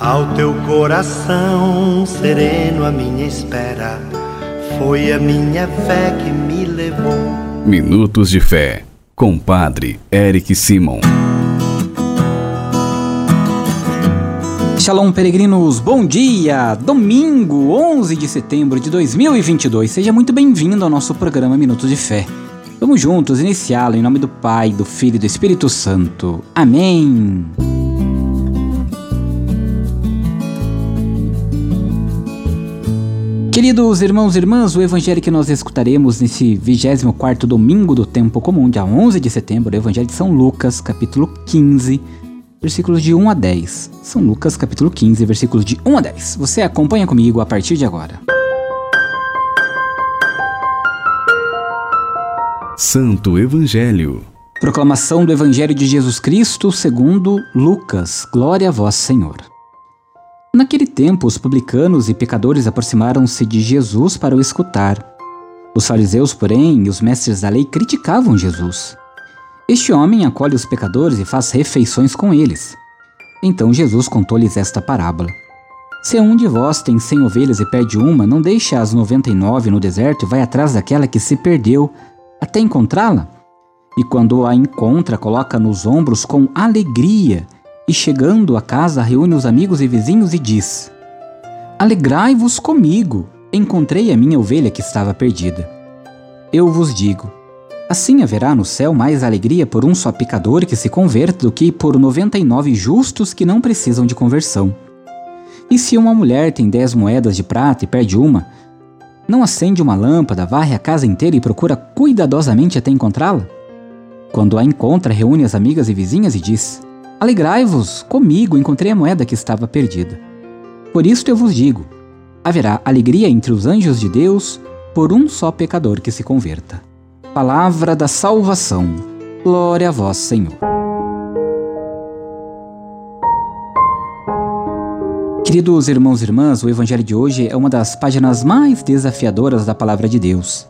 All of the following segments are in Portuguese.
Ao teu coração sereno, a minha espera foi a minha fé que me levou. Minutos de Fé, com Padre Eric Simon. Shalom, peregrinos, bom dia! Domingo, 11 de setembro de 2022. Seja muito bem-vindo ao nosso programa Minutos de Fé. Vamos juntos iniciá-lo em nome do Pai, do Filho e do Espírito Santo. Amém! Queridos irmãos e irmãs, o evangelho que nós escutaremos nesse 24º domingo do tempo comum, dia 11 de setembro, é o evangelho de São Lucas, capítulo 15, versículos de 1 a 10. São Lucas, capítulo 15, versículos de 1 a 10. Você acompanha comigo a partir de agora. Santo Evangelho. Proclamação do Evangelho de Jesus Cristo segundo Lucas. Glória a vós, Senhor. Naquele tempo, os publicanos e pecadores aproximaram-se de Jesus para o escutar. Os fariseus, porém, e os mestres da lei criticavam Jesus. Este homem acolhe os pecadores e faz refeições com eles. Então Jesus contou-lhes esta parábola. Se um de vós tem cem ovelhas e perde uma, não deixa as noventa e nove no deserto e vai atrás daquela que se perdeu, até encontrá-la? E quando a encontra, coloca nos ombros com alegria e chegando a casa reúne os amigos e vizinhos e diz: Alegrai-vos comigo, encontrei a minha ovelha que estava perdida. Eu vos digo: assim haverá no céu mais alegria por um só pecador que se converta do que por noventa e nove justos que não precisam de conversão. E se uma mulher tem dez moedas de prata e perde uma, não acende uma lâmpada, varre a casa inteira e procura cuidadosamente até encontrá-la? Quando a encontra, reúne as amigas e vizinhas e diz: Alegrai-vos comigo, encontrei a moeda que estava perdida. Por isto eu vos digo: haverá alegria entre os anjos de Deus por um só pecador que se converta. Palavra da salvação. Glória a vós, Senhor. Queridos irmãos e irmãs, o Evangelho de hoje é uma das páginas mais desafiadoras da Palavra de Deus.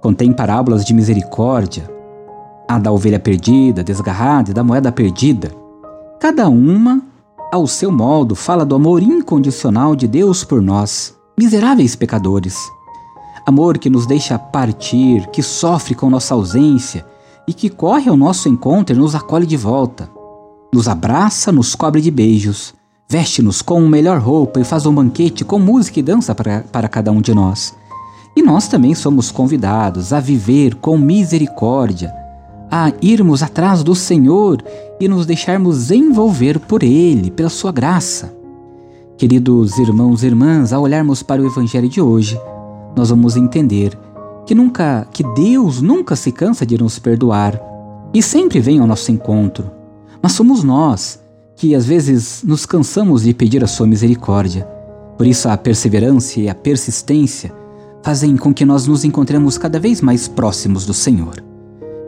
Contém parábolas de misericórdia, a da ovelha perdida, desgarrada e da moeda perdida. Cada uma, ao seu modo, fala do amor incondicional de Deus por nós, miseráveis pecadores. Amor que nos deixa partir, que sofre com nossa ausência e que corre ao nosso encontro e nos acolhe de volta. Nos abraça, nos cobre de beijos, veste-nos com melhor roupa e faz um banquete com música e dança para, para cada um de nós. E nós também somos convidados a viver com misericórdia, a irmos atrás do Senhor e nos deixarmos envolver por Ele, pela Sua graça. Queridos irmãos e irmãs, ao olharmos para o Evangelho de hoje, nós vamos entender que nunca, que Deus nunca se cansa de nos perdoar e sempre vem ao nosso encontro. Mas somos nós que às vezes nos cansamos de pedir a sua misericórdia. Por isso a perseverança e a persistência fazem com que nós nos encontremos cada vez mais próximos do Senhor.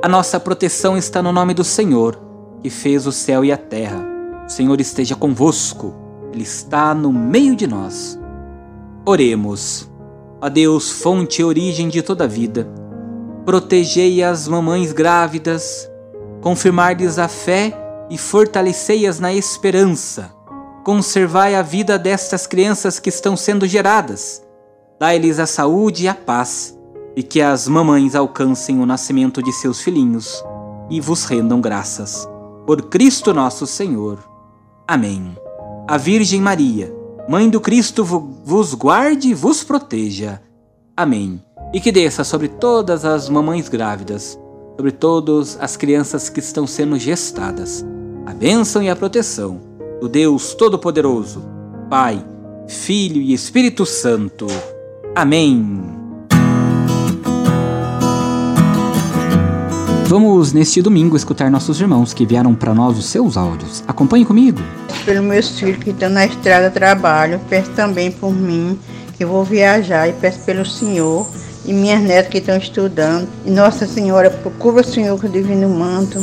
a nossa proteção está no nome do Senhor, que fez o céu e a terra. O Senhor esteja convosco, Ele está no meio de nós. Oremos. Ó Deus, fonte e origem de toda a vida, protegei as mamães grávidas, confirmar-lhes a fé e fortalecei-as na esperança. Conservai a vida destas crianças que estão sendo geradas. Dai-lhes a saúde e a paz e que as mamães alcancem o nascimento de seus filhinhos e vos rendam graças. Por Cristo nosso Senhor. Amém. a Virgem Maria, Mãe do Cristo, vos guarde e vos proteja. Amém. E que desça sobre todas as mamães grávidas, sobre todas as crianças que estão sendo gestadas, a bênção e a proteção do Deus Todo-Poderoso, Pai, Filho e Espírito Santo. Amém. Vamos neste domingo escutar nossos irmãos que vieram para nós os seus áudios. Acompanhe comigo. Pelos meus filhos que estão na estrada trabalho, peço também por mim que vou viajar e peço pelo Senhor e minhas netas que estão estudando. E Nossa Senhora, procura o Senhor com o divino manto.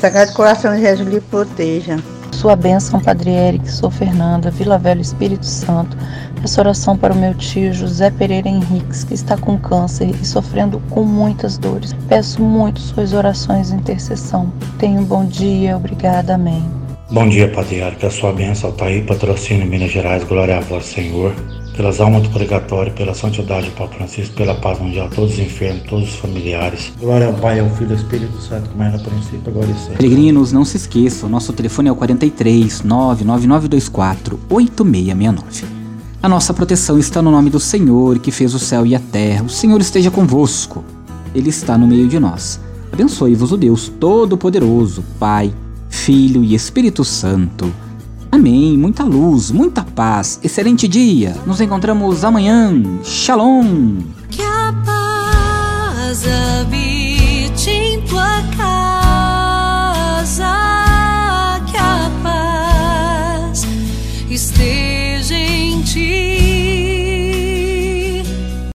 Sagrado Coração de Jesus lhe proteja. Sua bênção, Padre Eric, sou Fernanda, Vila Velho Espírito Santo. Essa oração para o meu tio José Pereira Henriques, que está com câncer e sofrendo com muitas dores. Peço muito suas orações de intercessão. Tenha um bom dia, obrigada, amém. Bom dia, Padre Eric, a sua bênção está aí, patrocínio Minas Gerais, glória a vós, Senhor pelas almas do purgatório, pela santidade do Papa Francisco, pela paz mundial, todos os enfermos, todos os familiares. Glória ao Pai, ao Filho e ao Espírito Santo, como era princípio, agora e sempre. Peregrinos, não se esqueçam, nosso telefone é o 43 99924 8669. A nossa proteção está no nome do Senhor, que fez o céu e a terra. O Senhor esteja convosco. Ele está no meio de nós. Abençoe-vos o Deus Todo-Poderoso, Pai, Filho e Espírito Santo. Amém. Muita luz, muita paz. Excelente dia. Nos encontramos amanhã. Shalom. Que a paz